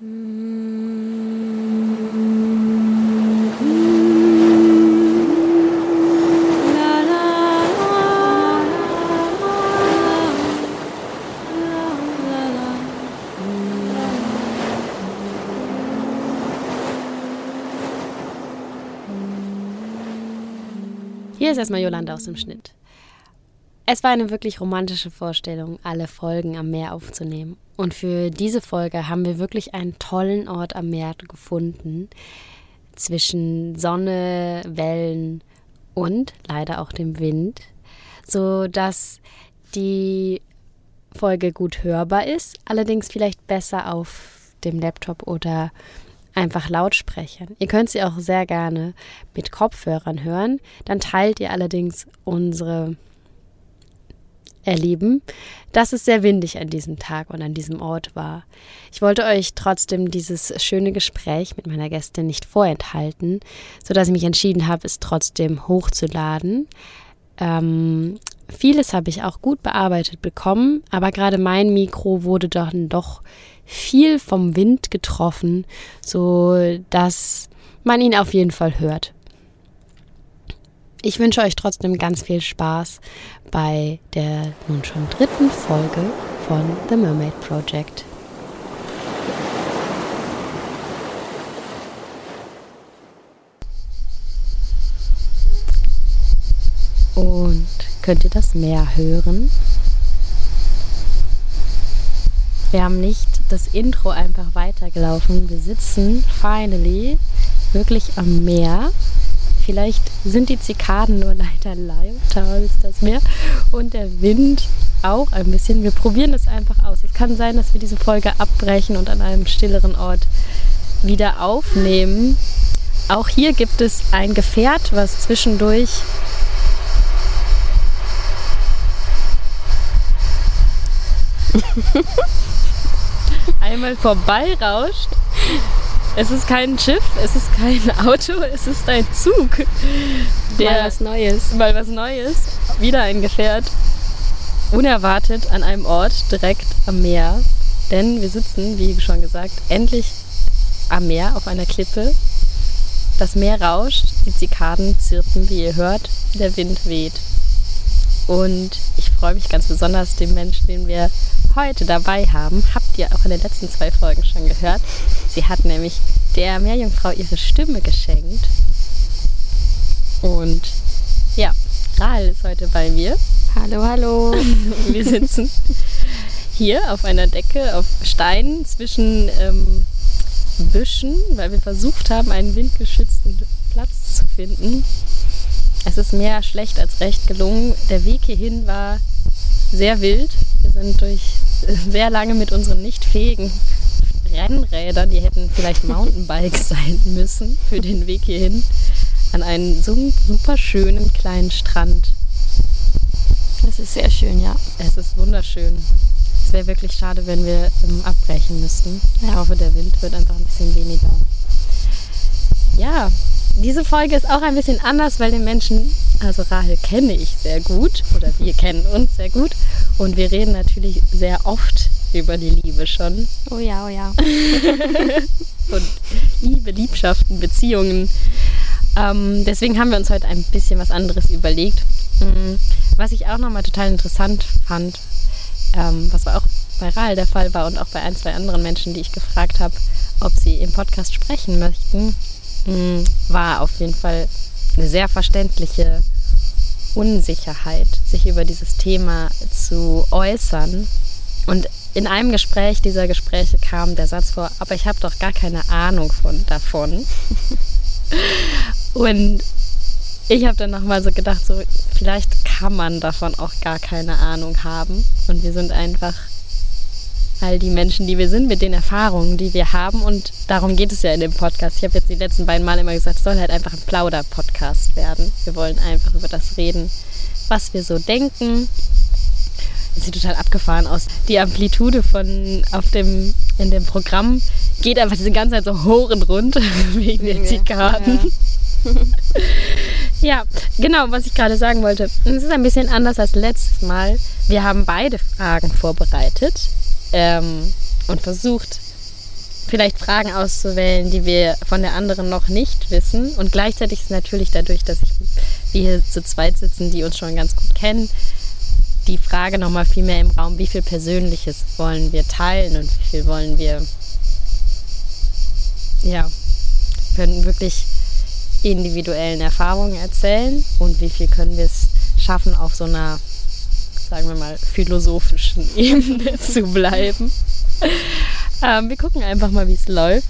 Hier ist erstmal Jolanda aus dem Schnitt. Es war eine wirklich romantische Vorstellung, alle Folgen am Meer aufzunehmen. Und für diese Folge haben wir wirklich einen tollen Ort am Meer gefunden. Zwischen Sonne, Wellen und leider auch dem Wind. So dass die Folge gut hörbar ist, allerdings vielleicht besser auf dem Laptop oder einfach Lautsprechern. Ihr könnt sie auch sehr gerne mit Kopfhörern hören. Dann teilt ihr allerdings unsere Erleben, dass es sehr windig an diesem Tag und an diesem Ort war. Ich wollte euch trotzdem dieses schöne Gespräch mit meiner Gästin nicht vorenthalten, sodass ich mich entschieden habe, es trotzdem hochzuladen. Ähm, vieles habe ich auch gut bearbeitet bekommen, aber gerade mein Mikro wurde dann doch viel vom Wind getroffen, so dass man ihn auf jeden Fall hört. Ich wünsche euch trotzdem ganz viel Spaß bei der nun schon dritten Folge von The Mermaid Project. Und könnt ihr das Meer hören? Wir haben nicht das Intro einfach weitergelaufen. Wir sitzen finally wirklich am Meer. Vielleicht sind die Zikaden nur leider lauter als das Meer und der Wind auch ein bisschen. Wir probieren es einfach aus. Es kann sein, dass wir diese Folge abbrechen und an einem stilleren Ort wieder aufnehmen. Auch hier gibt es ein Gefährt, was zwischendurch einmal vorbeirauscht. Es ist kein Schiff, es ist kein Auto, es ist ein Zug. Der, mal was Neues. Mal was Neues. Wieder ein Gefährt. Unerwartet an einem Ort direkt am Meer. Denn wir sitzen, wie schon gesagt, endlich am Meer auf einer Klippe. Das Meer rauscht, die Zikaden zirpen, wie ihr hört, der Wind weht. Und freue mich ganz besonders, den Menschen, den wir heute dabei haben, habt ihr auch in den letzten zwei Folgen schon gehört. Sie hat nämlich der Meerjungfrau ihre Stimme geschenkt. Und ja, Rahel ist heute bei mir. Hallo, hallo. Wir sitzen hier auf einer Decke, auf Steinen zwischen ähm, Büschen, weil wir versucht haben, einen windgeschützten Platz zu finden. Es ist mehr schlecht als recht gelungen. Der Weg hierhin war sehr wild. Wir sind durch sehr lange mit unseren nicht fähigen Rennrädern, die hätten vielleicht Mountainbikes sein müssen für den Weg hierhin, an einen so super schönen kleinen Strand. Es ist sehr schön, ja. Es ist wunderschön. Es wäre wirklich schade, wenn wir ähm, abbrechen müssten. Ich hoffe, der Wind wird einfach ein bisschen weniger. Ja, diese Folge ist auch ein bisschen anders, weil den Menschen, also Rahel kenne ich sehr gut oder wir kennen uns sehr gut und wir reden natürlich sehr oft über die Liebe schon. Oh ja, oh ja. und Liebe, Liebschaften, Beziehungen. Ähm, deswegen haben wir uns heute ein bisschen was anderes überlegt. Mhm. Was ich auch nochmal total interessant fand, ähm, was auch bei Rahel der Fall war und auch bei ein, zwei anderen Menschen, die ich gefragt habe, ob sie im Podcast sprechen möchten. War auf jeden Fall eine sehr verständliche Unsicherheit, sich über dieses Thema zu äußern. Und in einem Gespräch dieser Gespräche kam der Satz vor, aber ich habe doch gar keine Ahnung von, davon. Und ich habe dann nochmal so gedacht, so vielleicht kann man davon auch gar keine Ahnung haben. Und wir sind einfach all die Menschen, die wir sind, mit den Erfahrungen, die wir haben. Und darum geht es ja in dem Podcast. Ich habe jetzt die letzten beiden Mal immer gesagt, es soll halt einfach ein Plauder-Podcast werden. Wir wollen einfach über das reden, was wir so denken. Es sieht total abgefahren aus. Die Amplitude von auf dem, in dem Programm geht einfach diese ganze Zeit so hoch und rund wegen der Zikaden. Ja. ja, genau, was ich gerade sagen wollte. Es ist ein bisschen anders als letztes Mal. Wir haben beide Fragen vorbereitet ähm, und versucht, vielleicht Fragen auszuwählen, die wir von der anderen noch nicht wissen. Und gleichzeitig ist natürlich dadurch, dass ich, wir hier zu zweit sitzen, die uns schon ganz gut kennen, die Frage nochmal viel mehr im Raum, wie viel Persönliches wollen wir teilen und wie viel wollen wir, ja, können wirklich individuellen Erfahrungen erzählen und wie viel können wir es schaffen, auf so einer, sagen wir mal, philosophischen Ebene zu bleiben. Ähm, wir gucken einfach mal, wie es läuft.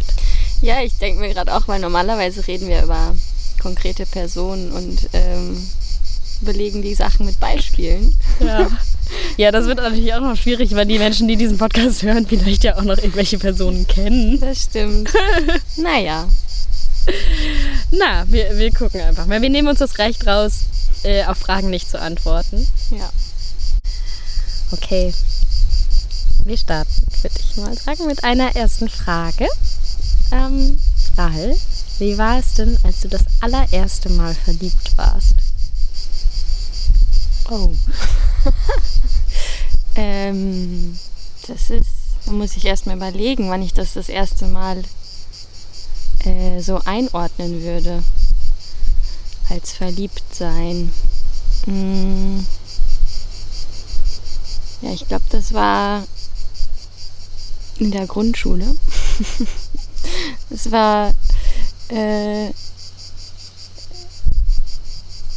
Ja, ich denke mir gerade auch, weil normalerweise reden wir über konkrete Personen und ähm, belegen die Sachen mit Beispielen. Ja. ja, das wird natürlich auch noch schwierig, weil die Menschen, die diesen Podcast hören, vielleicht ja auch noch irgendwelche Personen kennen. Das stimmt. naja. Na, wir, wir gucken einfach mal. Wir nehmen uns das Recht raus, äh, auf Fragen nicht zu antworten. Ja. Okay. Wir starten, würde ich mal sagen, mit einer ersten Frage. Ähm, Rahel, wie war es denn, als du das allererste Mal verliebt warst? Oh. ähm, das ist, da muss ich erst mal überlegen, wann ich das das erste Mal äh, so einordnen würde. Als verliebt sein. Hm. Ja, ich glaube, das war in der Grundschule. es war äh,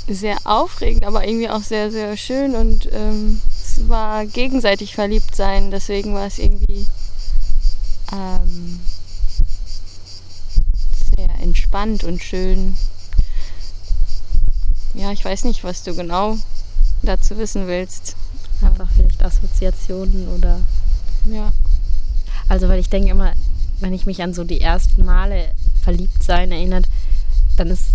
sehr aufregend, aber irgendwie auch sehr, sehr schön und ähm, es war gegenseitig verliebt sein. Deswegen war es irgendwie ähm, sehr entspannt und schön. Ja, ich weiß nicht, was du genau dazu wissen willst. Einfach vielleicht Assoziationen oder. Ja. Also, weil ich denke immer, wenn ich mich an so die ersten Male verliebt sein erinnert, dann ist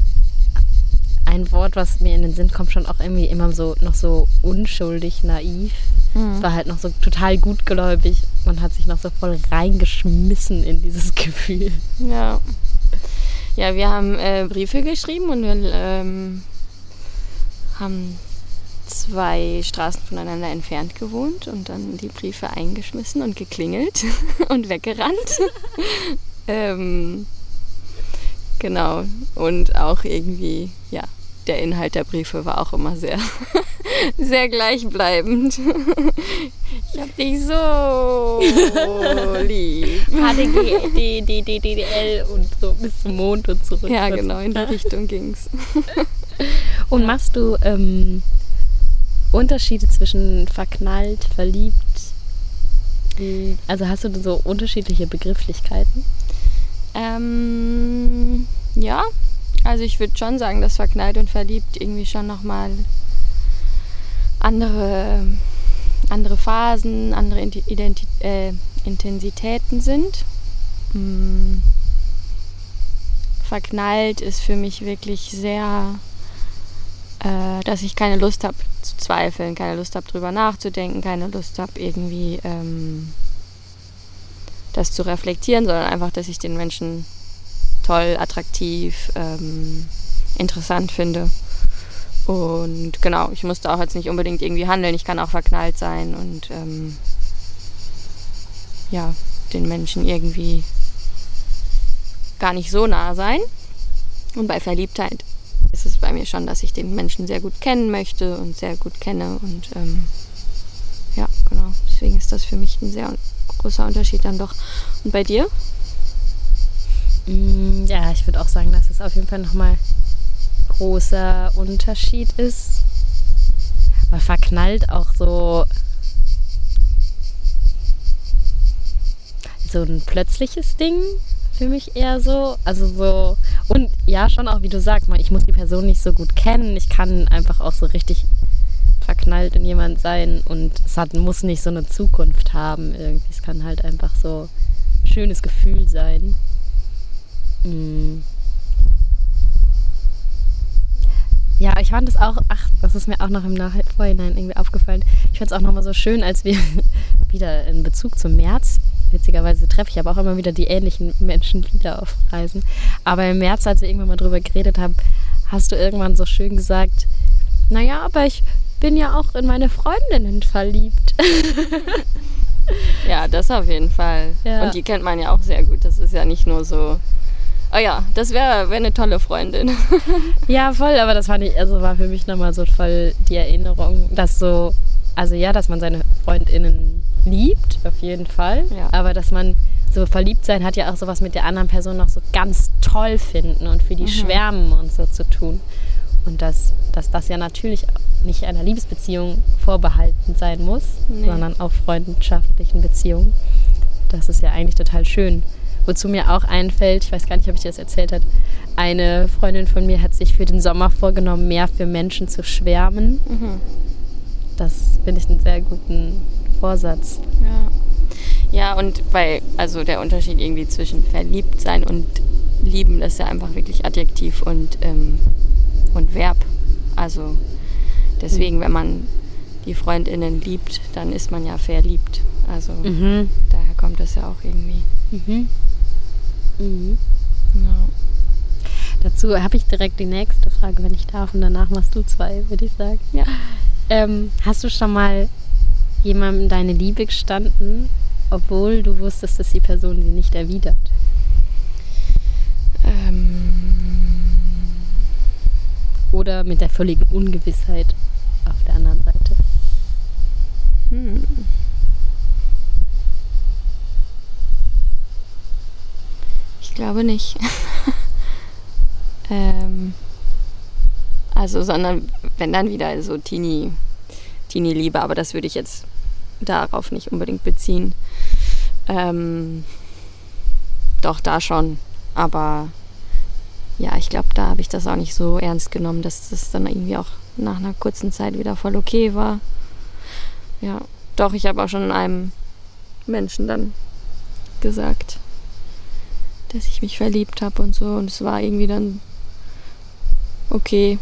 ein Wort, was mir in den Sinn kommt, schon auch irgendwie immer so noch so unschuldig, naiv. Mhm. Es war halt noch so total gutgläubig. Man hat sich noch so voll reingeschmissen in dieses Gefühl. Ja. Ja, wir haben äh, Briefe geschrieben und wir ähm, haben zwei Straßen voneinander entfernt gewohnt und dann die Briefe eingeschmissen und geklingelt und weggerannt. ähm, genau. Und auch irgendwie, ja, der Inhalt der Briefe war auch immer sehr, sehr gleichbleibend. Ich hab dich so lieb. HDG, DDL und so bis zum Mond und zurück. Ja, genau, in die Richtung ging's. Und machst du ähm, Unterschiede zwischen verknallt, verliebt? Also hast du so unterschiedliche Begrifflichkeiten? Ähm, ja, also ich würde schon sagen, dass verknallt und verliebt irgendwie schon nochmal andere, andere Phasen, andere Identi äh, Intensitäten sind. Hm. Verknallt ist für mich wirklich sehr, äh, dass ich keine Lust habe zu zweifeln, keine Lust habe drüber nachzudenken, keine Lust habe irgendwie ähm, das zu reflektieren, sondern einfach, dass ich den Menschen toll, attraktiv, ähm, interessant finde. Und genau, ich musste auch jetzt nicht unbedingt irgendwie handeln, ich kann auch verknallt sein und ähm, ja, den Menschen irgendwie gar nicht so nah sein. Und bei Verliebtheit ist es bei mir schon, dass ich den Menschen sehr gut kennen möchte und sehr gut kenne. Und ähm, ja, genau. Deswegen ist das für mich ein sehr großer Unterschied dann doch. Und bei dir? Mm, ja, ich würde auch sagen, dass es auf jeden Fall nochmal ein großer Unterschied ist. Weil verknallt auch so so ein plötzliches Ding für mich eher so. Also so, und ja, schon auch, wie du sagst, ich muss die Person nicht so gut kennen. Ich kann einfach auch so richtig verknallt in jemand sein und es hat, muss nicht so eine Zukunft haben irgendwie. Es kann halt einfach so ein schönes Gefühl sein. Mm. Ja, ich fand es auch, ach, das ist mir auch noch im Vorhinein irgendwie aufgefallen. Ich fand es auch nochmal so schön, als wir wieder in Bezug zum März, witzigerweise treffe ich aber auch immer wieder die ähnlichen Menschen wieder auf Reisen. Aber im März, als wir irgendwann mal drüber geredet haben, hast du irgendwann so schön gesagt, naja, aber ich bin ja auch in meine Freundinnen verliebt. Ja, das auf jeden Fall. Ja. Und die kennt man ja auch sehr gut. Das ist ja nicht nur so. Oh ja, das wäre wär eine tolle Freundin. Ja, voll, aber das fand ich, also war für mich nochmal so voll die Erinnerung, dass so, also ja, dass man seine FreundInnen liebt, auf jeden Fall. Ja. Aber dass man so verliebt sein hat ja auch sowas mit der anderen Person noch so ganz toll finden und für die Mhm. schwärmen und so zu tun. Und dass, dass das ja natürlich nicht einer Liebesbeziehung vorbehalten sein muss, Nee. sondern auch freundschaftlichen Beziehungen. Das ist ja eigentlich total schön. Wozu mir auch einfällt, ich weiß gar nicht, ob ich dir das erzählt habe, eine Freundin von mir hat sich für den Sommer vorgenommen, mehr für Menschen zu schwärmen. Mhm. Das finde ich einen sehr guten Vorsatz. Ja. Ja, und weil, also der Unterschied irgendwie zwischen verliebt sein und lieben, das ist ja einfach wirklich Adjektiv und, ähm, und Verb. Also deswegen, wenn man die FreundInnen liebt, dann ist man ja verliebt. Also Mhm. daher kommt das ja auch irgendwie. Mhm. Mhm. Ja. Dazu habe ich direkt die nächste Frage, wenn ich darf, und danach machst du zwei, würde ich sagen. Ja. Ähm, hast du schon mal jemandem deine Liebe gestanden, obwohl du wusstest, dass die Person sie nicht erwidert? Ähm, Oder mit der völligen Ungewissheit auf der anderen Seite? hm. Glaube nicht. ähm, also, sondern wenn dann wieder so Teenie, Teenie-Liebe, aber das würde ich jetzt darauf nicht unbedingt beziehen. Ähm, doch, da schon. Aber ja, ich glaube, da habe ich das auch nicht so ernst genommen, dass das dann irgendwie auch nach einer kurzen Zeit wieder voll okay war. Ja, doch, ich habe auch schon einem Menschen dann gesagt, dass ich mich verliebt habe und so. Und es war irgendwie dann okay.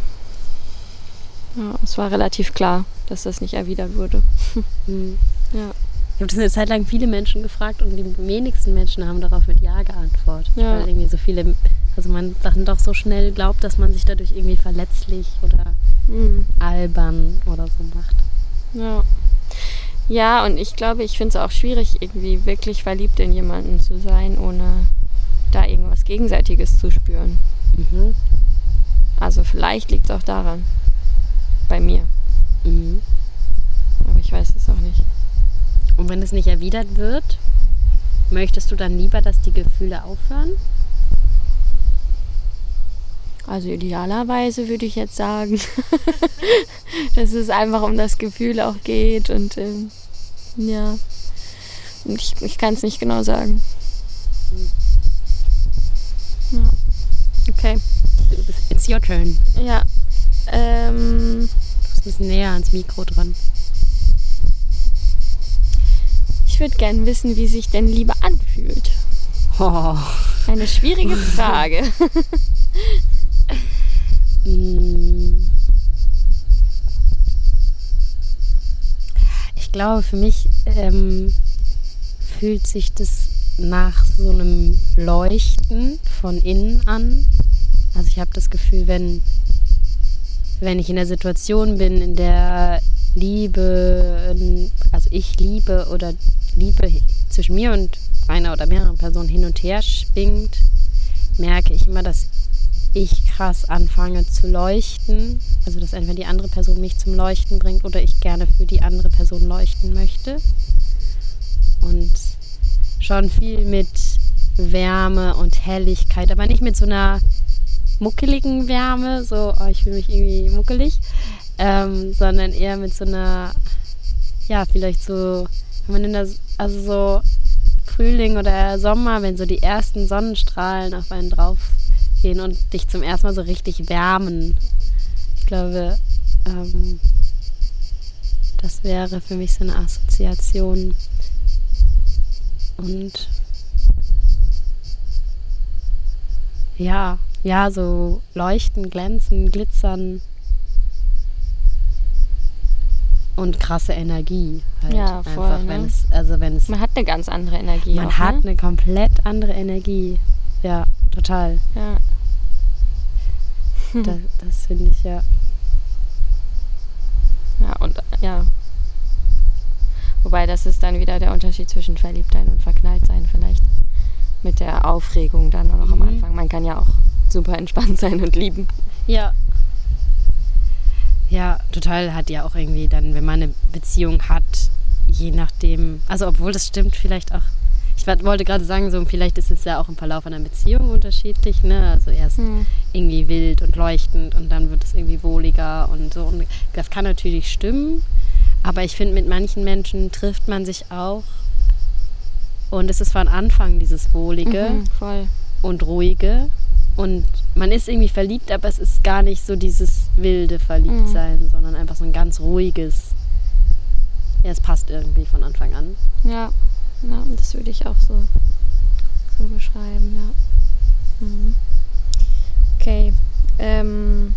Ja, es war relativ klar, dass das nicht erwidert wurde. Hm. Ja. Ich habe das eine Zeit lang viele Menschen gefragt und die wenigsten Menschen haben darauf mit Ja geantwortet. Ja. Weil irgendwie so viele, also man dann doch so schnell glaubt, dass man sich dadurch irgendwie verletzlich oder Mhm. albern oder so macht. Ja. Ja, und ich glaube, ich finde es auch schwierig, irgendwie wirklich verliebt in jemanden zu sein, ohne da irgendwas Gegenseitiges zu spüren. Mhm. Also vielleicht liegt es auch daran. Bei mir. Mhm. Aber ich weiß es auch nicht. Und wenn es nicht erwidert wird, möchtest du dann lieber, dass die Gefühle aufhören? Also idealerweise würde ich jetzt sagen, dass es einfach um das Gefühl auch geht und ähm, ja, Und ich, ich kann es nicht genau sagen. Ja. Okay. It's your turn. Ja. Ähm, Du bist ein bisschen näher ans Mikro dran. ich würde gerne wissen, wie sich denn Liebe anfühlt. Oh. Eine schwierige Frage. Mm. Ich glaube, für mich ähm, fühlt sich das nach so einem Leuchten von innen an. Also ich habe das Gefühl, wenn, wenn ich in der Situation bin, in der Liebe, also ich liebe oder Liebe zwischen mir und einer oder mehreren Personen hin und her schwingt, merke ich immer, dass ich krass anfange zu leuchten. Also dass entweder die andere Person mich zum Leuchten bringt oder ich gerne für die andere Person leuchten möchte. Und schon viel mit Wärme und Helligkeit, aber nicht mit so einer muckeligen Wärme, so oh, ich fühle mich irgendwie muckelig, ähm, sondern eher mit so einer, ja, vielleicht so, wenn man in der, also so Frühling oder Sommer, wenn so die ersten Sonnenstrahlen auf einen drauf gehen und dich zum ersten Mal so richtig wärmen. Ich glaube, ähm, das wäre für mich so eine Assoziation. Und ja, ja, so leuchten, glänzen, glitzern und krasse Energie. Halt Ja, voll, Einfach, ne? wenn es, also wenn es, Man hat eine ganz andere Energie. man auch, hat ne? eine komplett andere Energie. Ja, total. Ja. Das, das finde ich ja. Ja, und ja. Wobei das ist dann wieder der Unterschied zwischen Verliebtsein und Verknalltsein vielleicht. Mit der Aufregung dann auch noch am Mhm. Anfang. Man kann ja auch super entspannt sein und lieben. Ja. Ja, total hat ja auch irgendwie dann, wenn man eine Beziehung hat, je nachdem, also obwohl das stimmt vielleicht auch, ich wollte gerade sagen, so vielleicht ist es ja auch im Verlauf einer Beziehung unterschiedlich, ne? Also erst irgendwie wild und leuchtend und dann wird es irgendwie wohliger und so. Und das kann natürlich stimmen, aber ich finde, mit manchen Menschen trifft man sich auch und es ist von Anfang dieses Wohlige Mhm, und ruhige. Und man ist irgendwie verliebt, aber es ist gar nicht so dieses wilde Verliebtsein, sondern einfach so ein ganz ruhiges. Ja, es passt irgendwie von Anfang an. Ja, ja das würde ich auch so, so beschreiben, ja. Mhm. Okay. Ähm,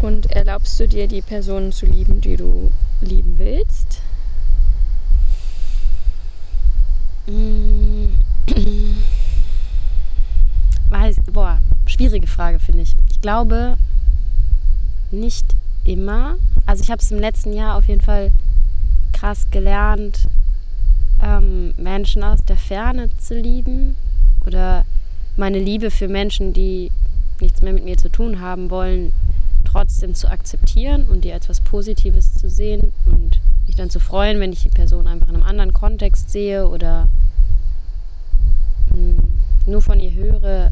und erlaubst du dir, die Personen zu lieben, die du lieben willst? Mm. Weiß, boah, schwierige Frage, finde ich. Ich glaube nicht immer. Also ich habe es im letzten Jahr auf jeden Fall krass gelernt, ähm, Menschen aus der Ferne zu lieben oder meine Liebe für Menschen, die nichts mehr mit mir zu tun haben wollen, trotzdem zu akzeptieren und die als was Positives zu sehen und mich dann zu freuen, wenn ich die Person einfach in einem anderen Kontext sehe oder mh, nur von ihr höre,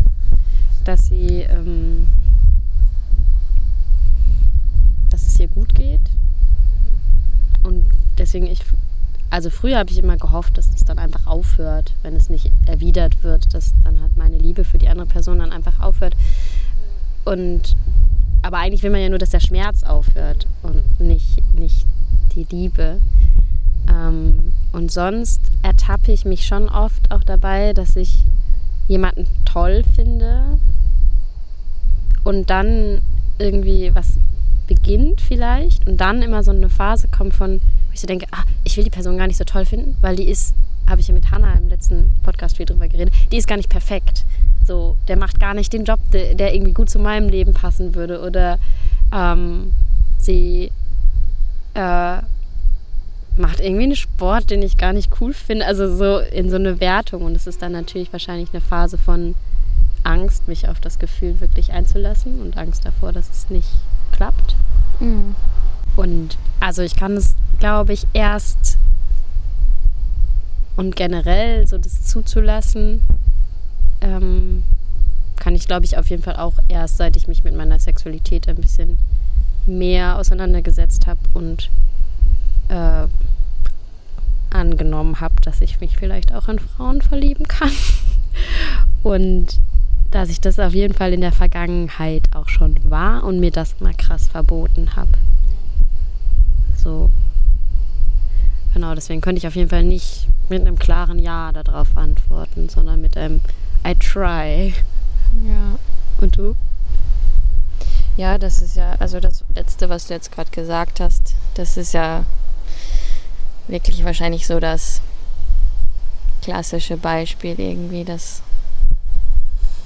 dass sie, ähm, dass es ihr gut geht. Und deswegen ich, also früher habe ich immer gehofft, dass das dann einfach aufhört, wenn es nicht erwidert wird, dass dann halt meine Liebe für die andere Person dann einfach aufhört. Und aber eigentlich will man ja nur, dass der Schmerz aufhört und nicht, nicht die Liebe. Ähm, und sonst ertappe ich mich schon oft auch dabei, dass ich jemanden toll finde und dann irgendwie was beginnt vielleicht und dann immer so eine Phase kommt von, wo ich so denke, ah, ich will die Person gar nicht so toll finden, weil die ist, habe ich ja mit Hannah im letzten Podcast viel drüber geredet, die ist gar nicht perfekt. So, der macht gar nicht den Job, der, der irgendwie gut zu meinem Leben passen würde oder ähm, sie äh, macht irgendwie einen Sport, den ich gar nicht cool finde. Also so in so eine Wertung. Und es ist dann natürlich wahrscheinlich eine Phase von Angst, mich auf das Gefühl wirklich einzulassen und Angst davor, dass es nicht klappt. Mhm. Und also ich kann es, glaube ich, erst und generell so das zuzulassen, ähm, kann ich, glaube ich, auf jeden Fall auch erst, seit ich mich mit meiner Sexualität ein bisschen mehr auseinandergesetzt habe und äh, angenommen habe, dass ich mich vielleicht auch in Frauen verlieben kann. Und dass ich das auf jeden Fall in der Vergangenheit auch schon war und mir das mal krass verboten habe. So. Genau, deswegen könnte ich auf jeden Fall nicht mit einem klaren Ja darauf antworten, sondern mit einem I try. Ja. Und du? Ja, das ist ja, also das Letzte, was du jetzt gerade gesagt hast, das ist ja wirklich wahrscheinlich so das klassische Beispiel irgendwie, dass,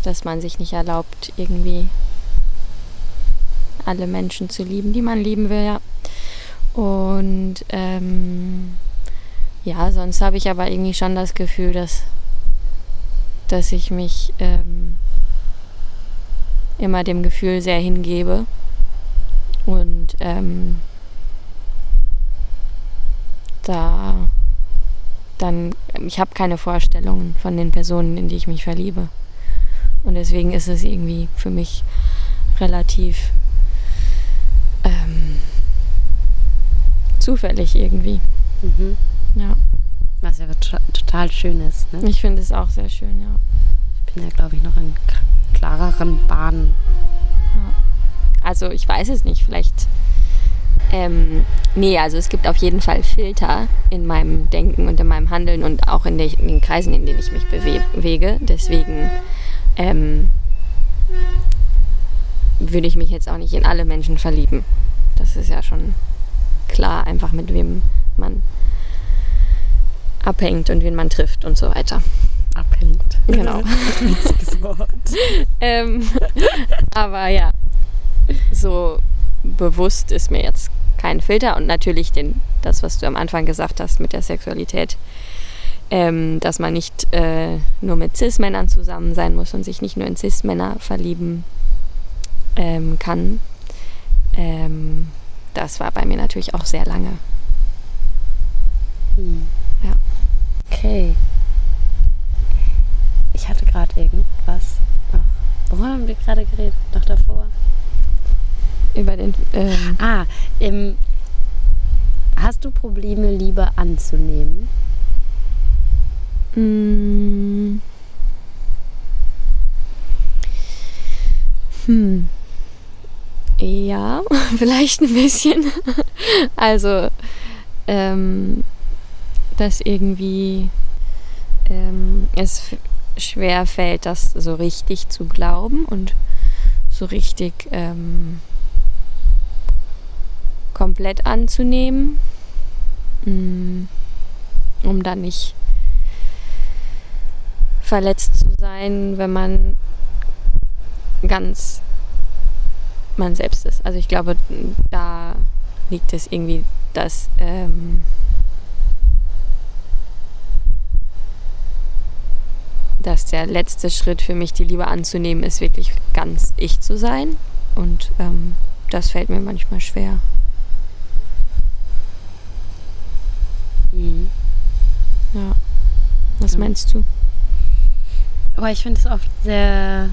dass man sich nicht erlaubt, irgendwie alle Menschen zu lieben, die man lieben will, ja. Und ähm, ja, sonst habe ich aber irgendwie schon das Gefühl, dass, dass ich mich ähm, immer dem Gefühl sehr hingebe. Und ähm, da dann, ich habe keine Vorstellungen von den Personen, in die ich mich verliebe. Und deswegen ist es irgendwie für mich relativ ähm, zufällig irgendwie. Mhm. Ja, Was ja to- total schön ist. Ne? ich finde es auch sehr schön, ja. Ich bin ja, glaube ich, noch in klareren Bahnen. Also ich weiß es nicht, vielleicht. Ähm, nee, also es gibt auf jeden Fall Filter in meinem Denken und in meinem Handeln und auch in, de- in den Kreisen, in denen ich mich bewe- bewege. Deswegen ähm, würde ich mich jetzt auch nicht in alle Menschen verlieben. Das ist ja schon klar, einfach mit wem man abhängt und wen man trifft und so weiter. Abhängt. Genau. Witziges Wort. Ähm, aber ja, so bewusst ist mir jetzt kein Filter und natürlich den das, was du am Anfang gesagt hast mit der Sexualität, ähm, dass man nicht äh, nur mit Cis-Männern zusammen sein muss und sich nicht nur in Cis-Männer verlieben ähm, kann. Ähm, das war bei mir natürlich auch sehr lange. Hm. Ja. Okay. Ich hatte gerade irgendwas noch. Worüber haben wir gerade geredet? Noch davor? Über den. Ähm ah, im, hast du Probleme, Liebe anzunehmen? Hm. Hm. Ja, vielleicht ein bisschen. also, ähm, dass irgendwie ähm, es schwer fällt, das so richtig zu glauben und so richtig ähm, komplett anzunehmen, mm, um dann nicht verletzt zu sein, wenn man ganz man selbst ist. Also ich glaube, da liegt es irgendwie, dass ähm, dass der letzte Schritt für mich, die Liebe anzunehmen, ist wirklich ganz ich zu sein. Und ähm, das fällt mir manchmal schwer. Mhm. Ja. Was ja. meinst du? Aber ich finde es oft sehr,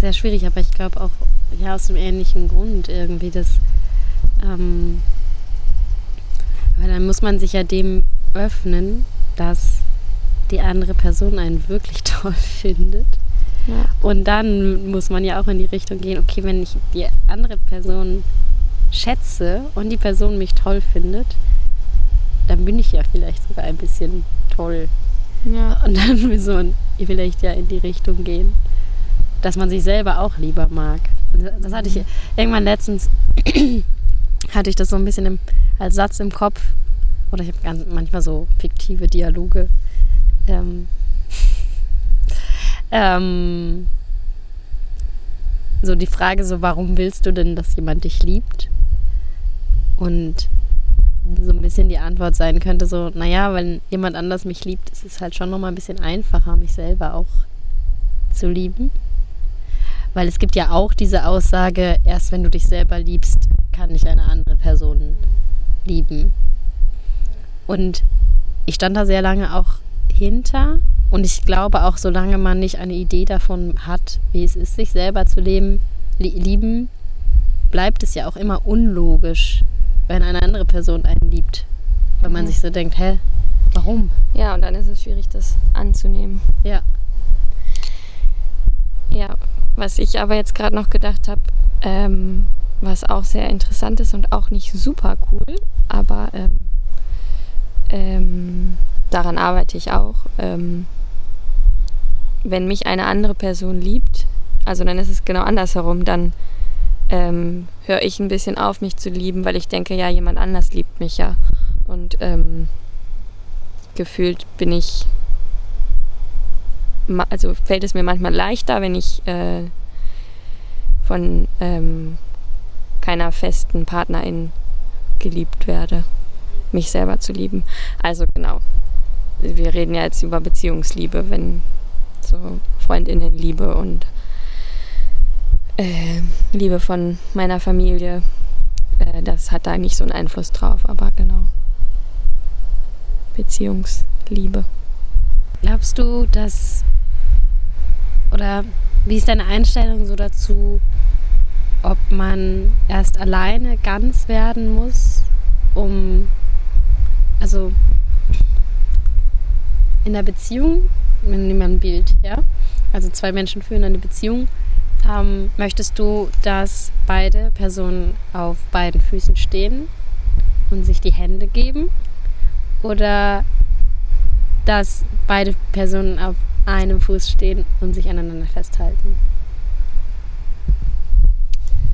sehr schwierig, aber ich glaube auch ja aus dem ähnlichen Grund irgendwie, dass ähm, weil dann muss man sich ja dem öffnen, dass die andere Person einen wirklich toll findet. Ja. Und dann muss man ja auch in die Richtung gehen, okay, wenn ich die andere Person schätze und die Person mich toll findet, dann bin ich ja vielleicht sogar ein bisschen toll. Ja. Und dann muss man vielleicht ja in die Richtung gehen, dass man sich selber auch lieber mag. Das hatte ich mhm. irgendwann letztens, hatte ich das so ein bisschen im, als Satz im Kopf. Oder ich habe manchmal so fiktive Dialoge ähm, ähm, so die Frage so, warum willst du denn, dass jemand dich liebt? Und so ein bisschen die Antwort sein könnte so, naja, wenn jemand anders mich liebt, ist es halt schon nochmal ein bisschen einfacher, mich selber auch zu lieben. Weil es gibt ja auch diese Aussage, erst wenn du dich selber liebst, kann dich eine andere Person lieben. Und ich stand da sehr lange auch hinter. Und ich glaube auch, solange man nicht eine Idee davon hat, wie es ist, sich selber zu leben, lieben, bleibt es ja auch immer unlogisch, wenn eine andere Person einen liebt. Weil man mhm. sich so denkt, hä, warum? Ja, und dann ist es schwierig, das anzunehmen. Ja. Ja, was ich aber jetzt gerade noch gedacht habe, ähm, was auch sehr interessant ist und auch nicht super cool, aber ähm, ähm, daran arbeite ich auch. Ähm, wenn mich eine andere Person liebt, also dann ist es genau andersherum, dann ähm, höre ich ein bisschen auf, mich zu lieben, weil ich denke, ja, jemand anders liebt mich ja. Und ähm, gefühlt bin ich, also fällt es mir manchmal leichter, wenn ich äh, von ähm, keiner festen Partnerin geliebt werde, mich selber zu lieben. Also genau, wir reden ja jetzt über Beziehungsliebe, wenn so Freundinnenliebe und äh, Liebe von meiner Familie, äh, das hat da nicht so einen Einfluss drauf, aber genau. Beziehungsliebe. Glaubst du, dass oder wie ist deine Einstellung so dazu, ob man erst alleine ganz werden muss, um also in der Beziehung, wenn nehmen wir ein Bild, ja, also zwei Menschen führen eine Beziehung, ähm, möchtest du, dass beide Personen auf beiden Füßen stehen und sich die Hände geben? Oder dass beide Personen auf einem Fuß stehen und sich aneinander festhalten?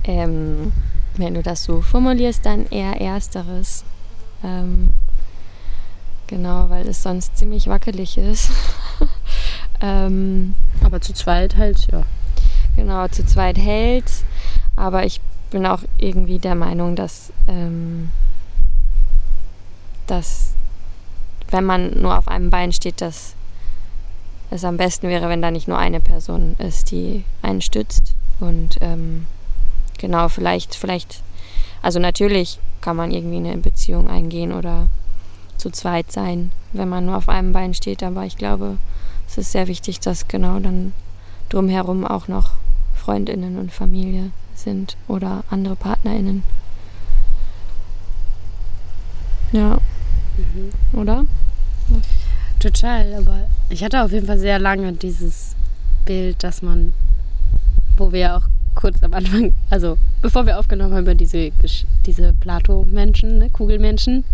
Ähm, wenn du das so formulierst, dann eher ersteres. Ähm, Genau, weil es sonst ziemlich wackelig ist. ähm, aber zu zweit hält ja. Genau, zu zweit hält Aber ich bin auch irgendwie der Meinung, dass ähm, dass wenn man nur auf einem Bein steht, dass es am besten wäre, wenn da nicht nur eine Person ist, die einen stützt. Und ähm, genau, vielleicht, vielleicht, also natürlich kann man irgendwie eine Beziehung eingehen oder zu zweit sein, wenn man nur auf einem Bein steht. Aber ich glaube, es ist sehr wichtig, dass genau dann drumherum auch noch Freundinnen und Familie sind oder andere Partnerinnen. Ja. Mhm. Oder? Total, aber ich hatte auf jeden Fall sehr lange dieses Bild, dass man, wo wir auch kurz am Anfang, also bevor wir aufgenommen haben über diese, diese Plato-Menschen, ne, Kugelmenschen,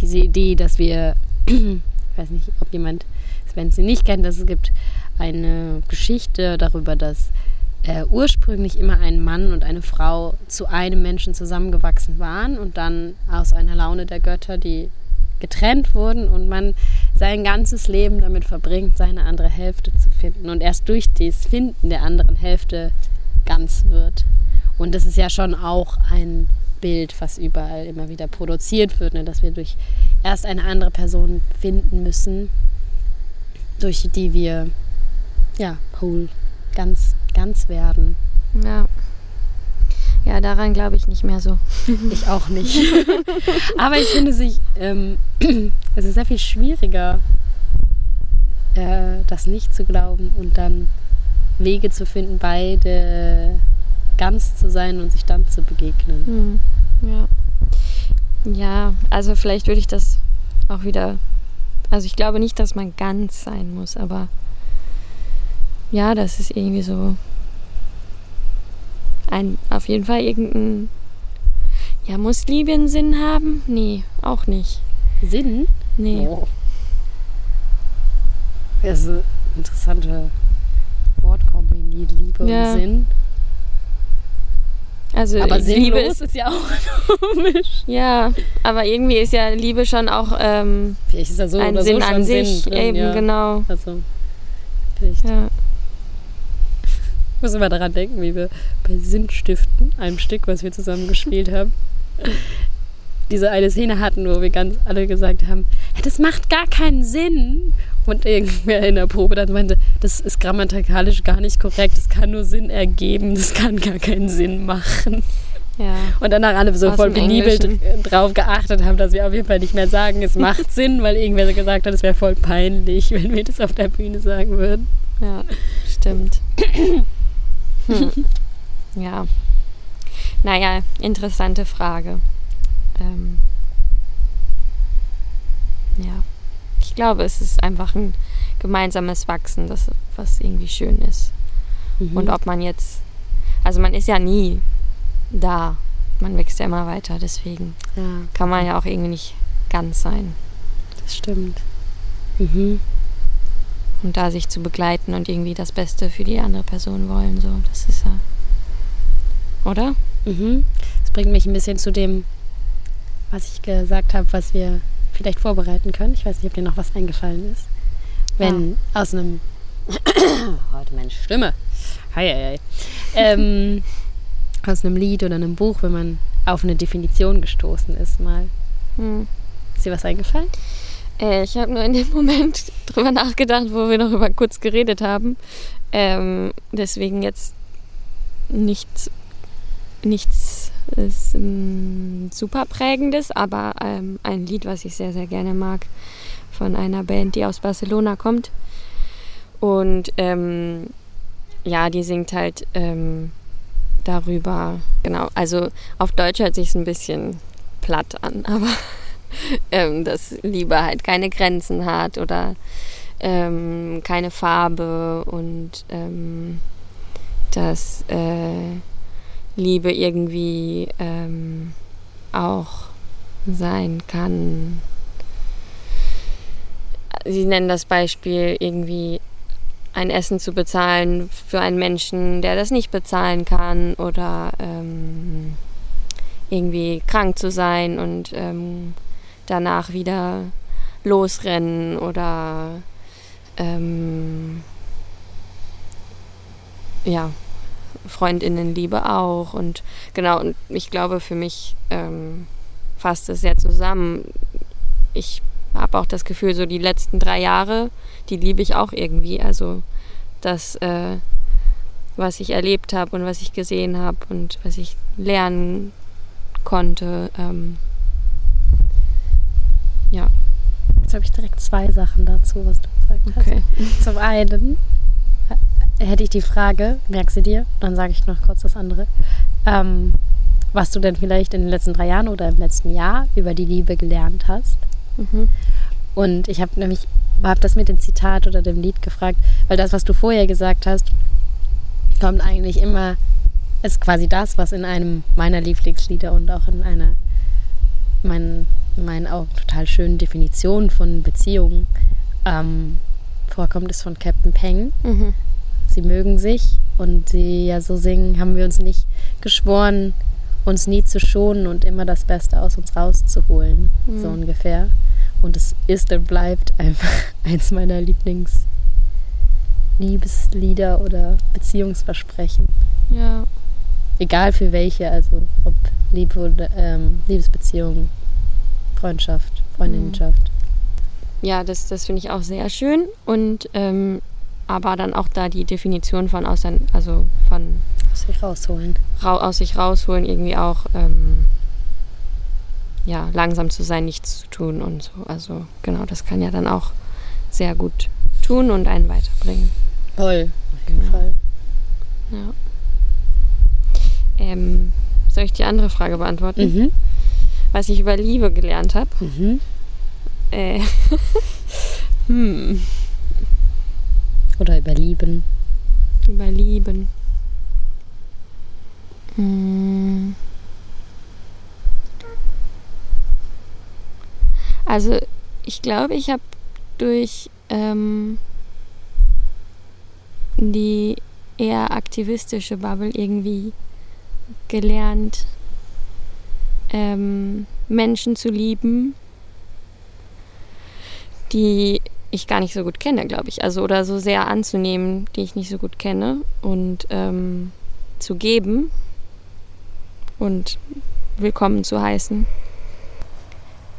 diese Idee, dass wir, ich weiß nicht, ob jemand, wenn sie nicht kennt, dass es gibt eine Geschichte darüber, dass äh, ursprünglich immer ein Mann und eine Frau zu einem Menschen zusammengewachsen waren und dann aus einer Laune der Götter, die getrennt wurden und man sein ganzes Leben damit verbringt, seine andere Hälfte zu finden und erst durch das Finden der anderen Hälfte ganz wird. Und das ist ja schon auch ein Bild, was überall immer wieder produziert wird, ne? dass wir durch erst eine andere Person finden müssen, durch die wir ja whole, ganz, ganz werden. Ja. Ja, daran glaube ich nicht mehr so. Ich auch nicht. Aber ich finde sich, ähm, es ist sehr viel schwieriger, äh, das nicht zu glauben und dann Wege zu finden, beide ganz zu sein und sich dann zu begegnen. Hm. Ja. Ja, also vielleicht würde ich das auch wieder. Also ich glaube nicht, dass man ganz sein muss, aber ja, das ist irgendwie so ein, auf jeden Fall irgendein. Ja, muss Liebe einen Sinn haben? Nee, auch nicht. Sinn? Nee. Oh. Das ist eine interessante Wortkombination, Liebe ja. und Sinn. Also aber Liebe ist, ist, ja auch komisch. Ja, aber irgendwie ist ja Liebe schon auch ähm, vielleicht ist ja so ein Sinn so an sich. Sinn drin, eben, ja. genau. Also, vielleicht. Ja. Ich muss immer daran denken, wie wir bei Sinnstiften, einem Stück, was wir zusammen gespielt haben, diese eine Szene hatten, wo wir ganz alle gesagt haben, das macht gar keinen Sinn. Und irgendwer in der Probe dann meinte, das ist grammatikalisch gar nicht korrekt, das kann nur Sinn ergeben, das kann gar keinen Sinn machen. Ja. Und danach alle so Aus voll Englischen. drauf geachtet haben, dass wir auf jeden Fall nicht mehr sagen, es macht Sinn, weil irgendwer so gesagt hat, es wäre voll peinlich, wenn wir das auf der Bühne sagen würden. Ja, stimmt. Hm. Ja. Naja, interessante Frage. Ähm, ja. Ich glaube, es ist einfach ein gemeinsames Wachsen, das, was irgendwie schön ist. Mhm. Und ob man jetzt, also man ist ja nie da. Man wächst ja immer weiter, deswegen Ja, kann man ja auch irgendwie nicht ganz sein. das stimmt. Mhm. Und da sich zu begleiten und irgendwie das Beste für die andere Person wollen, so, das ist ja. Oder? Mhm. Das bringt mich ein bisschen zu dem, was ich gesagt habe, was wir vielleicht vorbereiten können. Ich weiß nicht, ob dir noch was eingefallen ist. Wenn aus einem. Heute meine Stimme. Hei, hei, hei. Ähm, aus einem Lied oder einem Buch, wenn man auf eine Definition gestoßen ist, mal. Hm. Ist dir was eingefallen? Äh, ich habe nur in dem Moment drüber nachgedacht, wo wir noch über kurz geredet haben. Ähm, deswegen jetzt nichts, nichts ist, ähm, super prägendes, aber ähm, ein Lied, was ich sehr, sehr gerne mag, von einer Band, die aus Barcelona kommt. Und ähm, ja, die singt halt ähm, darüber, genau, also auf Deutsch hört sich ein bisschen platt an, aber ähm, dass Liebe halt keine Grenzen hat oder ähm, keine Farbe und dass äh, Liebe irgendwie ähm, auch sein kann. Sie nennen das Beispiel irgendwie ein Essen zu bezahlen für einen Menschen, der das nicht bezahlen kann oder ähm, irgendwie krank zu sein und ähm, danach wieder losrennen oder ähm, ja, Freundinnenliebe auch. Und genau, und ich glaube, für mich ähm, fasst es sehr zusammen. ich habe auch das Gefühl, so die letzten drei Jahre, die liebe ich auch irgendwie. Also das, äh, was ich erlebt habe und was ich gesehen habe und was ich lernen konnte. Ähm, ja. Jetzt habe ich direkt zwei Sachen dazu, was du gesagt Okay. hast. Zum einen hätte ich die Frage, merkst du dir, dann sage ich noch kurz das andere, ähm, was du denn vielleicht in den letzten drei Jahren oder im letzten Jahr über die Liebe gelernt hast. Mhm. Und ich habe nämlich, habe das mit dem Zitat oder dem Lied gefragt, weil das, was du vorher gesagt hast, kommt eigentlich immer, ist quasi das, was in einem meiner Lieblingslieder und auch in einer meinen, meinen auch total schönen Definitionen von Beziehungen ähm, vorkommt, ist von Captain Peng. Mhm. Sie mögen sich und sie ja so singen, haben wir uns nicht geschworen, uns nie zu schonen und immer das Beste aus uns rauszuholen, Mhm. so ungefähr. Und es ist und bleibt einfach eins meiner Lieblings Liebeslieder oder Beziehungsversprechen. Ja. Egal für welche, also ob Liebe oder ähm, Liebesbeziehung, Freundschaft, Freundinnenschaft. Ja, das, das finde ich auch sehr schön. Und ähm, aber dann auch da die Definition von ausein also von Sich rausholen. rau aus sich rausholen, irgendwie auch ähm, ja, langsam zu sein, nichts zu tun und so. Also genau, das kann ja dann auch sehr gut tun und einen weiterbringen. Voll, auf jeden Ja. Fall. Ja. Ähm, soll ich die andere Frage beantworten? Mhm. Was ich über Liebe gelernt habe? Mhm. Äh, hm, Oder über Lieben. über Lieben. Hm. Also ich glaube, ich habe durch ähm, die eher aktivistische Bubble irgendwie gelernt, ähm, Menschen zu lieben, die ich gar nicht so gut kenne, glaube ich. Also oder so sehr anzunehmen, die ich nicht so gut kenne und ähm, zu geben und willkommen zu heißen.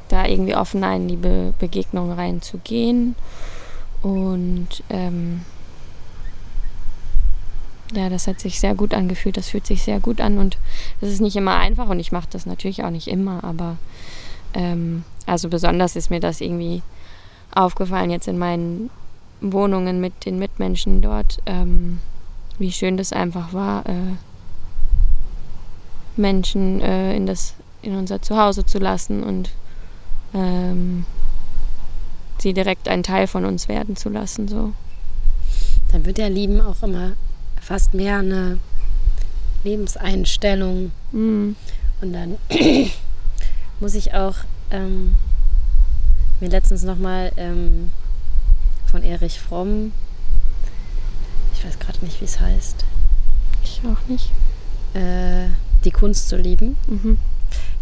Da irgendwie offen in die Be Begegnung reinzugehen und ähm, ja, das hat sich sehr gut angefühlt. Das fühlt sich sehr gut an und das ist nicht immer einfach und ich mache das natürlich auch nicht immer, aber ähm, also besonders ist mir das irgendwie aufgefallen jetzt in meinen Wohnungen mit den Mitmenschen dort, ähm, wie schön das einfach war, äh, Menschen äh, in das in unser Zuhause zu lassen und ähm, sie direkt ein Teil von uns werden zu lassen. So. Dann wird ja Lieben auch immer fast mehr eine Lebenseinstellung. Mm. Und dann muss ich auch ähm, mir letztens nochmal ähm, von Erich Fromm, ich weiß gerade nicht, wie es heißt, Ich auch nicht. äh, die Kunst zu lieben, Mhm.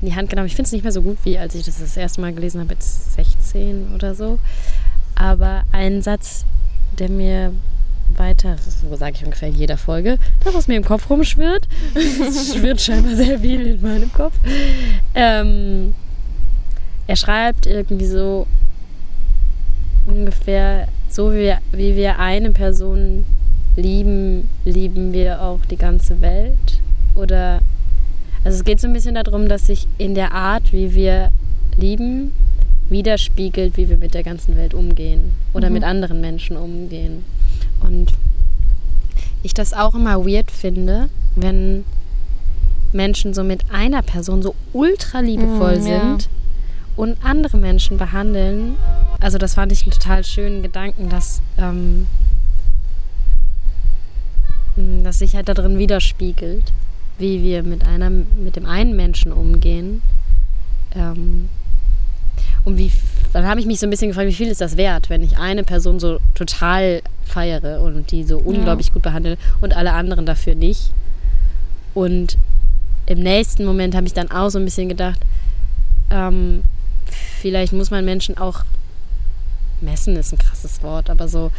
in die Hand genommen. Ich finde es nicht mehr so gut, wie als ich das das erste Mal gelesen habe, jetzt 16 oder so. Aber ein Satz, der mir weiter, so sage ich ungefähr in jeder Folge, das, was mir im Kopf rumschwirrt, es schwirrt scheinbar sehr viel in meinem Kopf. Ähm, er schreibt irgendwie so ungefähr, so wie wir, wie wir eine Person lieben, lieben wir auch die ganze Welt. Oder also es geht so ein bisschen darum, dass sich in der Art, wie wir lieben, widerspiegelt, wie wir mit der ganzen Welt umgehen oder Mhm. mit anderen Menschen umgehen. Und ich das auch immer weird finde, wenn Menschen so mit einer Person so ultra liebevoll Mm, ja. Und andere Menschen behandeln. Also das fand ich einen total schönen Gedanken, dass, ähm, dass sich halt da drin widerspiegelt, wie wir mit einer, mit dem einen Menschen umgehen. Ähm, und wie, dann habe ich mich so ein bisschen gefragt, wie viel ist das wert, wenn ich eine Person so total feiere und die so unglaublich gut behandle und alle anderen dafür nicht. Und im nächsten Moment habe ich dann auch so ein bisschen gedacht, ähm, vielleicht muss man Menschen auch messen, ist ein krasses Wort, aber so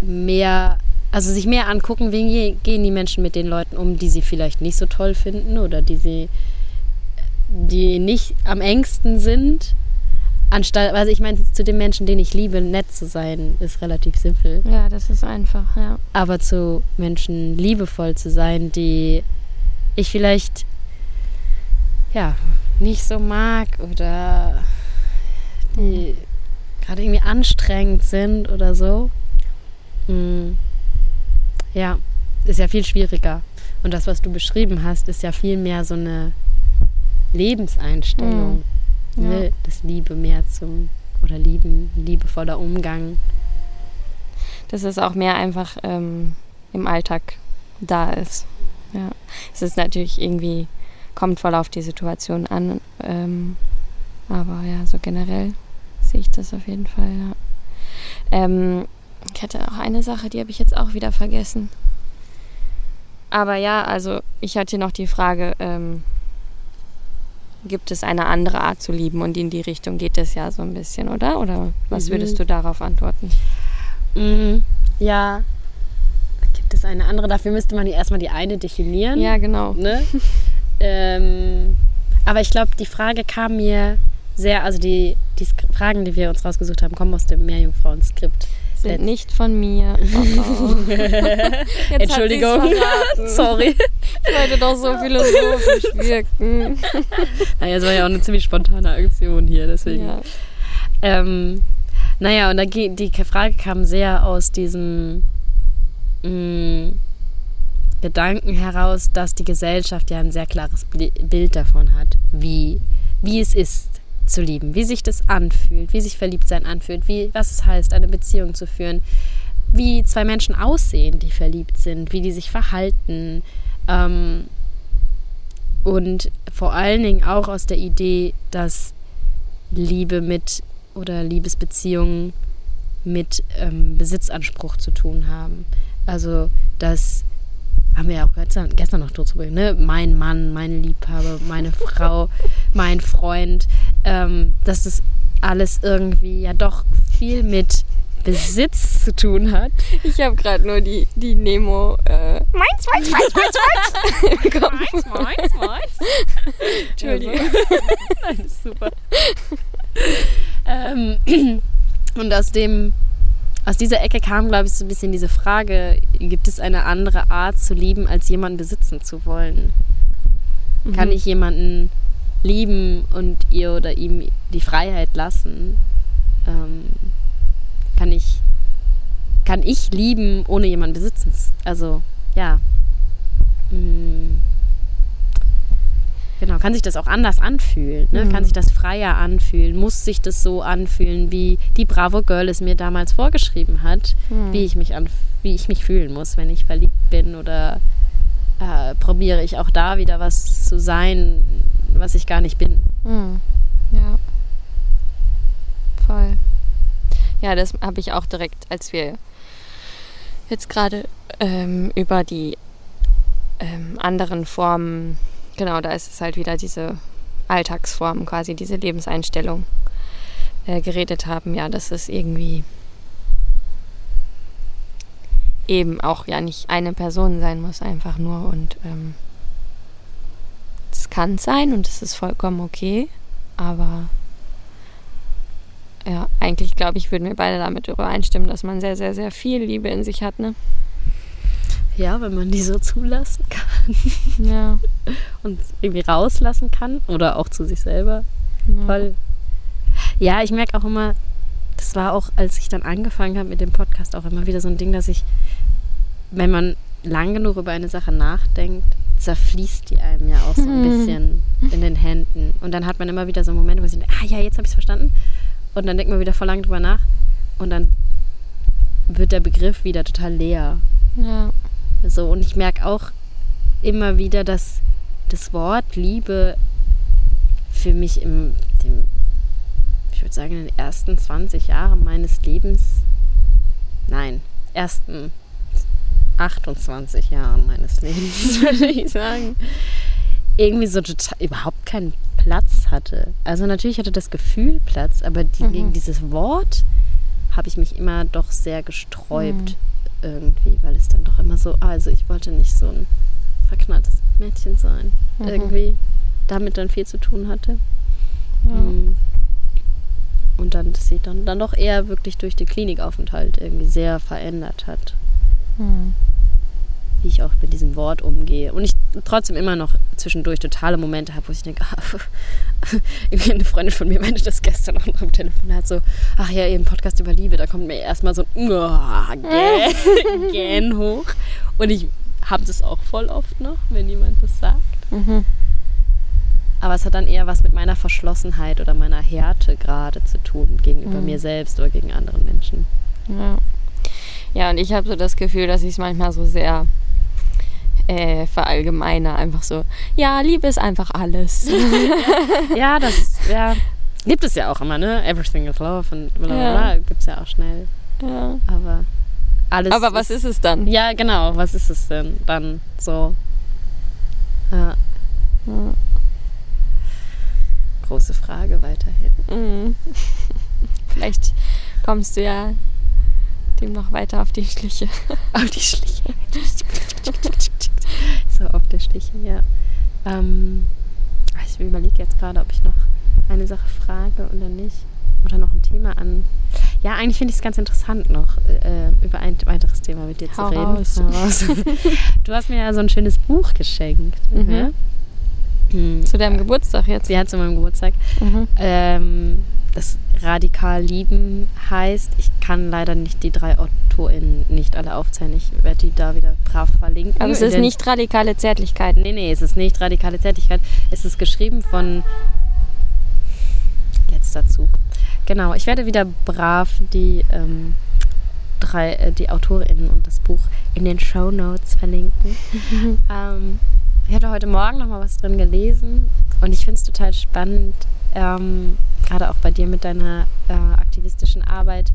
mehr, also sich mehr angucken, wie gehen die Menschen mit den Leuten um, die sie vielleicht nicht so toll finden oder die sie, die nicht am engsten sind. Anstatt, also ich meine, zu den Menschen, denen ich liebe, nett zu sein, ist relativ simpel. Ja, das ist einfach, ja. Aber zu Menschen liebevoll zu sein, die ich vielleicht ja nicht so mag oder die gerade irgendwie anstrengend sind oder so. Mm, ja, ist ja viel schwieriger. Und das, was du beschrieben hast, ist ja viel mehr so eine Lebenseinstellung. Mhm. Ne? Ja. Das Liebe mehr zum oder Lieben, liebevoller Umgang. Dass es auch mehr einfach ähm, im Alltag da ist. Ja. Es ist natürlich irgendwie, kommt voll auf die Situation an. Ähm, aber ja, so generell sehe ich das auf jeden Fall, ja. Ähm, ich hatte auch eine Sache, die habe ich jetzt auch wieder vergessen. Aber ja, also ich hatte noch die Frage, ähm, gibt es eine andere Art zu lieben? Und in die Richtung geht es ja so ein bisschen, oder? Oder was Mhm. würdest du darauf antworten? Mhm. Ja. Gibt es eine andere? Dafür müsste man erstmal die eine definieren. Ja, genau. Ne? ähm, aber ich glaube, die Frage kam mir sehr, also die, die Fragen, die wir uns rausgesucht haben, kommen aus dem Meerjungfrauen-Skript. Sind Letzt- nicht von mir. Oh, oh. Entschuldigung. Sorry. Ich wollte doch so philosophisch wirken. Naja, es war ja auch eine ziemlich spontane Aktion hier, deswegen. Ja. Ähm, naja, und da die Frage kam sehr aus diesem mh, Gedanken heraus, dass die Gesellschaft ja ein sehr klares Bild davon hat, wie, wie es ist zu lieben, wie sich das anfühlt, wie sich Verliebtsein anfühlt, wie, was es heißt, eine Beziehung zu führen, wie zwei Menschen aussehen, die verliebt sind, wie die sich verhalten. Ähm, und vor allen Dingen auch aus der Idee, dass Liebe mit oder Liebesbeziehungen mit ähm, Besitzanspruch zu tun haben. Also das haben wir ja auch gestern, gestern noch drüber ne? Mein Mann, meine Liebhaber, meine Frau, mein Freund. Ähm, dass das alles irgendwie ja doch viel mit Besitz zu tun hat. Ich habe gerade nur die, die Nemo. Äh, meins, meins, meins, meins, meins. Kopf. meins, meins. Entschuldigung. Nein, super. ähm, und aus dem, aus dieser Ecke kam, glaube ich, so ein bisschen diese Frage, gibt es eine andere Art zu lieben, als jemanden besitzen zu wollen? Kann Mhm. ich jemanden lieben und ihr oder ihm die Freiheit lassen? Ähm, kann ich kann ich lieben, ohne jemanden besitzen? Also, ja. Mm. Genau, kann sich das auch anders anfühlen? Ne? Kann Mhm. sich das freier anfühlen? Muss sich das so anfühlen, wie die Bravo Girl es mir damals vorgeschrieben hat, Mhm. wie ich mich an, wie ich mich fühlen muss, wenn ich verliebt bin oder äh, probiere ich auch da wieder was zu sein, was ich gar nicht bin. Mhm. Ja. Voll. Ja, das habe ich auch direkt, als wir jetzt gerade ähm, über die ähm, anderen Formen, genau, da ist es halt wieder diese Alltagsformen, quasi diese Lebenseinstellung äh, geredet haben. Ja, das ist irgendwie eben auch ja nicht eine Person sein muss, einfach nur und ähm, es kann sein und es ist vollkommen okay, aber ja, eigentlich glaube ich, würden wir beide damit übereinstimmen, dass man sehr, sehr, sehr viel Liebe in sich hat, ne? Ja, wenn man die so zulassen kann Ja. und irgendwie rauslassen kann oder auch zu sich selber. ja. Voll. Ja, ich merke auch immer, das war auch, als ich dann angefangen habe mit dem Podcast, auch immer wieder so ein Ding, dass ich, wenn man lang genug über eine Sache nachdenkt, zerfließt die einem ja auch so ein bisschen in den Händen. Und dann hat man immer wieder so Momente, wo sie denkt, ah ja, jetzt habe ich es verstanden. Und dann denkt man wieder voll lang drüber nach. Und dann wird der Begriff wieder total leer. Ja. So, und ich merke auch immer wieder, dass das Wort Liebe für mich im, dem, ich würde sagen, in den ersten 20 Jahren meines Lebens, nein, ersten 28 Jahren meines Lebens, würde ich sagen, irgendwie so total überhaupt keinen Platz hatte. Also natürlich hatte das Gefühl Platz, aber die, Mhm. gegen dieses Wort habe ich mich immer doch sehr gesträubt Mhm. Irgendwie, weil es dann doch immer so, also ich wollte nicht so ein verknalltes Mädchen sein. Mhm. Irgendwie damit dann viel zu tun hatte. Ja. Mm. Und dann das sie dann, dann doch eher wirklich durch den Klinikaufenthalt irgendwie sehr verändert hat, Hm. Wie ich auch mit diesem Wort umgehe. Und ich trotzdem immer noch zwischendurch totale Momente habe, wo ich denke, ah, irgendwie eine Freundin von mir meinte das gestern auch noch am Telefon, hat so, ach ja, ihr Podcast über Liebe, da kommt mir erstmal so ein oh, Gähn hoch. Und ich habe das auch voll oft noch, wenn jemand das sagt. Mhm. Aber es hat dann eher was mit meiner Verschlossenheit oder meiner Härte gerade zu tun gegenüber Mhm. mir selbst oder gegen anderen Menschen. Ja. ja, und ich habe so das Gefühl, dass ich es manchmal so sehr äh, verallgemeine. Einfach so, ja, Liebe ist einfach alles. Ja, das ist, ja, gibt es ja auch immer, ne? Everything is love und bla bla Ja. bla, gibt es ja auch schnell. ja. Aber alles. Aber was ist es dann? Ja, genau, was ist es denn dann so? Ja, Ja. große Frage weiterhin. Mhm. Vielleicht kommst du ja dem noch weiter auf die Schliche. Auf die Schliche. so auf der Schliche, ja. Ähm, ich überlege jetzt gerade, ob ich noch eine Sache frage oder nicht. Oder noch ein Thema an. Ja, eigentlich finde ich es ganz interessant noch, äh, über ein weiteres Thema mit dir Hau zu reden. raus. Hau raus. du hast mir ja so ein schönes Buch geschenkt. Mhm. ne? Hm. Zu deinem Geburtstag jetzt. Hat zu meinem Geburtstag. Mhm. Ähm, das Radikal Lieben heißt, ich kann leider nicht die drei AutorInnen nicht alle aufzählen. Ich werde die da wieder brav verlinken. Aber es ist nicht radikale Zärtlichkeit. Nee, nee, es ist nicht radikale Zärtlichkeit. Es ist geschrieben von. Letzter Zug. Genau, ich werde wieder brav die, ähm, drei, äh, die AutorInnen und das Buch in den Show Notes verlinken. ähm, ich hatte heute Morgen noch mal was drin gelesen und ich finde es total spannend, ähm, gerade auch bei dir mit deiner äh, aktivistischen Arbeit.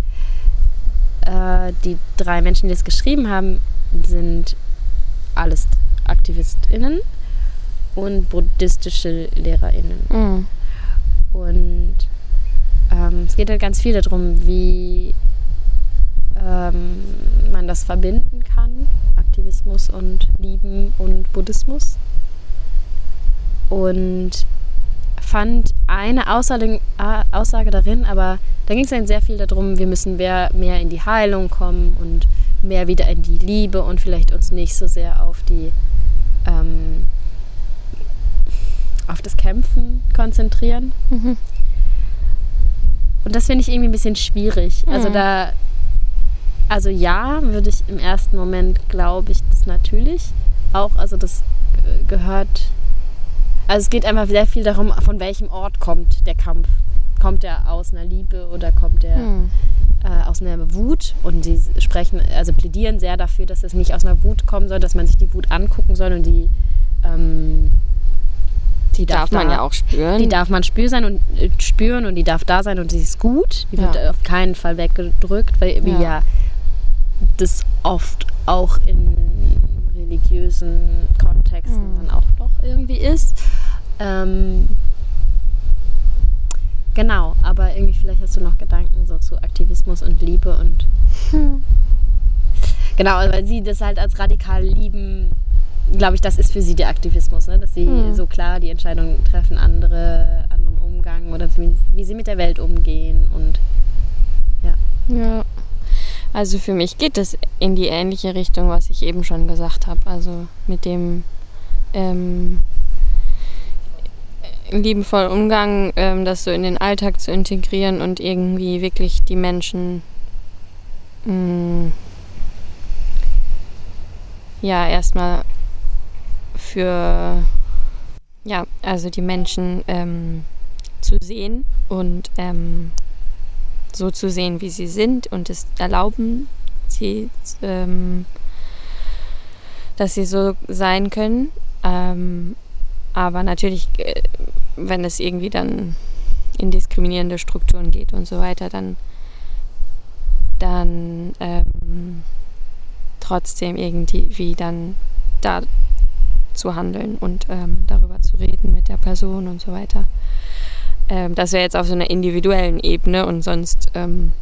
Äh, die drei Menschen, die es geschrieben haben, sind alles AktivistInnen und buddhistische LehrerInnen. Mhm. Und ähm, es geht halt ganz viel darum, wie ähm, man das verbinden kann, Aktivismus und Lieben und Buddhismus. Und fand eine Aussage, äh, Aussage darin, aber da ging es dann sehr viel darum, wir müssen mehr, mehr in die Heilung kommen und mehr wieder in die Liebe und vielleicht uns nicht so sehr auf die ähm, auf das Kämpfen konzentrieren. Mhm. Und das finde ich irgendwie ein bisschen schwierig. Also Mhm. da, also ja, würde ich im ersten Moment, glaube ich, das natürlich auch, also das äh, gehört, also es geht einfach sehr viel darum, von welchem Ort kommt der Kampf. Kommt er aus einer Liebe oder kommt er Mhm. äh, aus einer Wut? Und sie sprechen, also plädieren sehr dafür, dass es nicht aus einer Wut kommen soll, dass man sich die Wut angucken soll und die, ähm, Die darf man da- ja auch spüren. die darf man spüren sein und äh, spüren und die darf da sein und sie ist gut. Die wird Ja. auf keinen Fall weggedrückt, weil Ja. ja das oft auch in religiösen Kontexten Mhm. dann auch doch irgendwie ist. Ähm, genau, aber irgendwie vielleicht hast du noch Gedanken so zu Aktivismus und Liebe und Hm. Genau, weil sie das halt als radikal lieben, glaube ich, das ist für sie der Aktivismus, ne? dass sie Mhm. so klar die Entscheidung treffen, andere, anderen Umgang oder wie, wie sie mit der Welt umgehen und Ja. Also für mich geht es in die ähnliche Richtung, was ich eben schon gesagt habe. Also mit dem ähm, liebenvollen Umgang, ähm, das so in den Alltag zu integrieren und irgendwie wirklich die Menschen mh, ja erstmal für ja also die Menschen ähm, zu sehen und ähm, so zu sehen, wie sie sind und es erlauben, sie, ähm, dass sie so sein können. Ähm, aber natürlich, äh, wenn es irgendwie dann in diskriminierende Strukturen geht und so weiter, dann, dann ähm, trotzdem irgendwie dann da zu handeln und ähm, darüber zu reden mit der Person und so weiter. Ähm, das wäre jetzt auf so einer individuellen Ebene und sonst, ähm,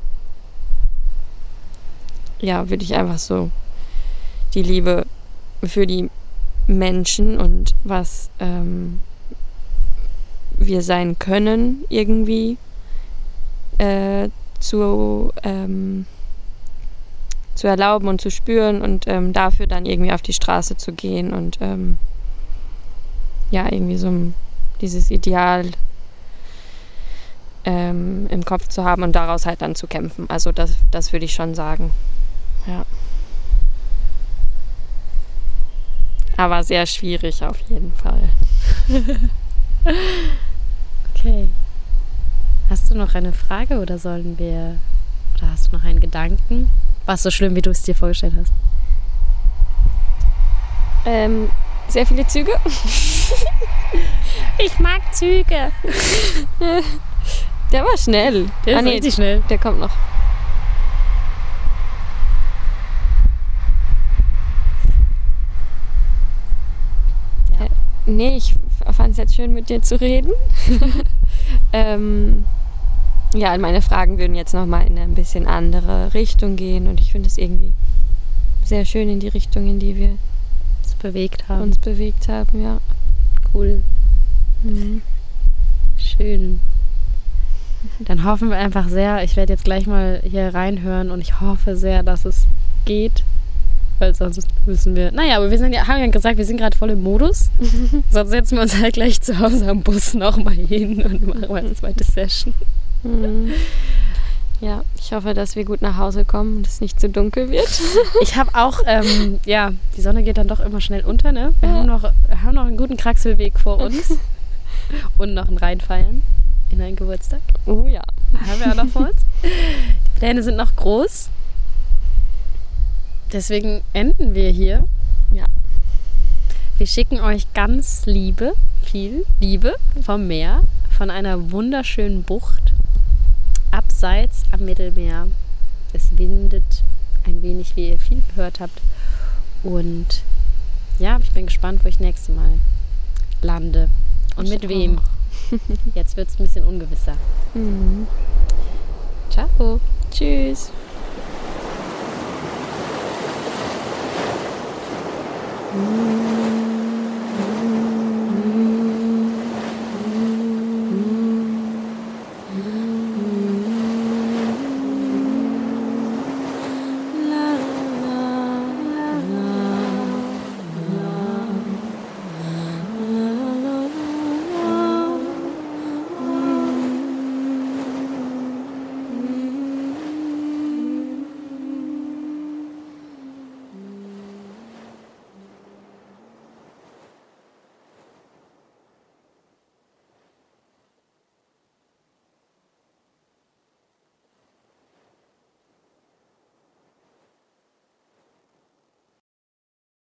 ja, würde ich einfach so die Liebe für die Menschen und was ähm, wir sein können irgendwie äh, zu, ähm, zu erlauben und zu spüren und ähm, dafür dann irgendwie auf die Straße zu gehen und ähm, ja, irgendwie so dieses Ideal ähm, im Kopf zu haben und daraus halt dann zu kämpfen. Also das, das würde ich schon sagen. Ja. Aber sehr schwierig auf jeden Fall. okay. Hast du noch eine Frage oder sollen wir. Oder hast du noch einen Gedanken? War es so schlimm, wie du es dir vorgestellt hast? Ähm, sehr viele Züge. ich mag Züge. Der war schnell. Der ah, ist nee, richtig schnell. Der kommt noch. Ja. Äh, nee, ich fand es jetzt schön, mit dir zu reden. ähm, ja, meine Fragen würden jetzt nochmal in eine ein bisschen andere Richtung gehen und ich finde es irgendwie sehr schön in die Richtung, in die wir uns bewegt haben. Uns bewegt haben, ja. Cool. Mhm. Schön. Dann hoffen wir einfach sehr, ich werde jetzt gleich mal hier reinhören und ich hoffe sehr, dass es geht. Weil sonst müssen wir. Naja, aber wir sind ja, haben ja gesagt, wir sind gerade voll im Modus. sonst setzen wir uns halt gleich zu Hause am Bus nochmal hin und machen mal eine zweite Session. Mhm. Ja, ich hoffe, dass wir gut nach Hause kommen und es nicht zu dunkel wird. ich habe auch, ähm, ja, die Sonne geht dann doch immer schnell unter, ne? Wir, ja. haben, noch, haben noch einen guten Kraxelweg vor uns und noch ein Reinfeiern in einen Geburtstag. Oh ja. Haben wir auch noch vor uns. Die Pläne sind noch groß. Deswegen enden wir hier. Ja. Wir schicken euch ganz Liebe, viel Liebe vom Meer, von einer wunderschönen Bucht abseits am Mittelmeer. Es windet ein wenig, wie ihr viel gehört habt. Und ja, ich bin gespannt, wo ich nächstes Mal lande. Und ich mit wem. Auch. Jetzt wird es ein bisschen ungewisser. Mhm. Ciao. Tschüss. Mm.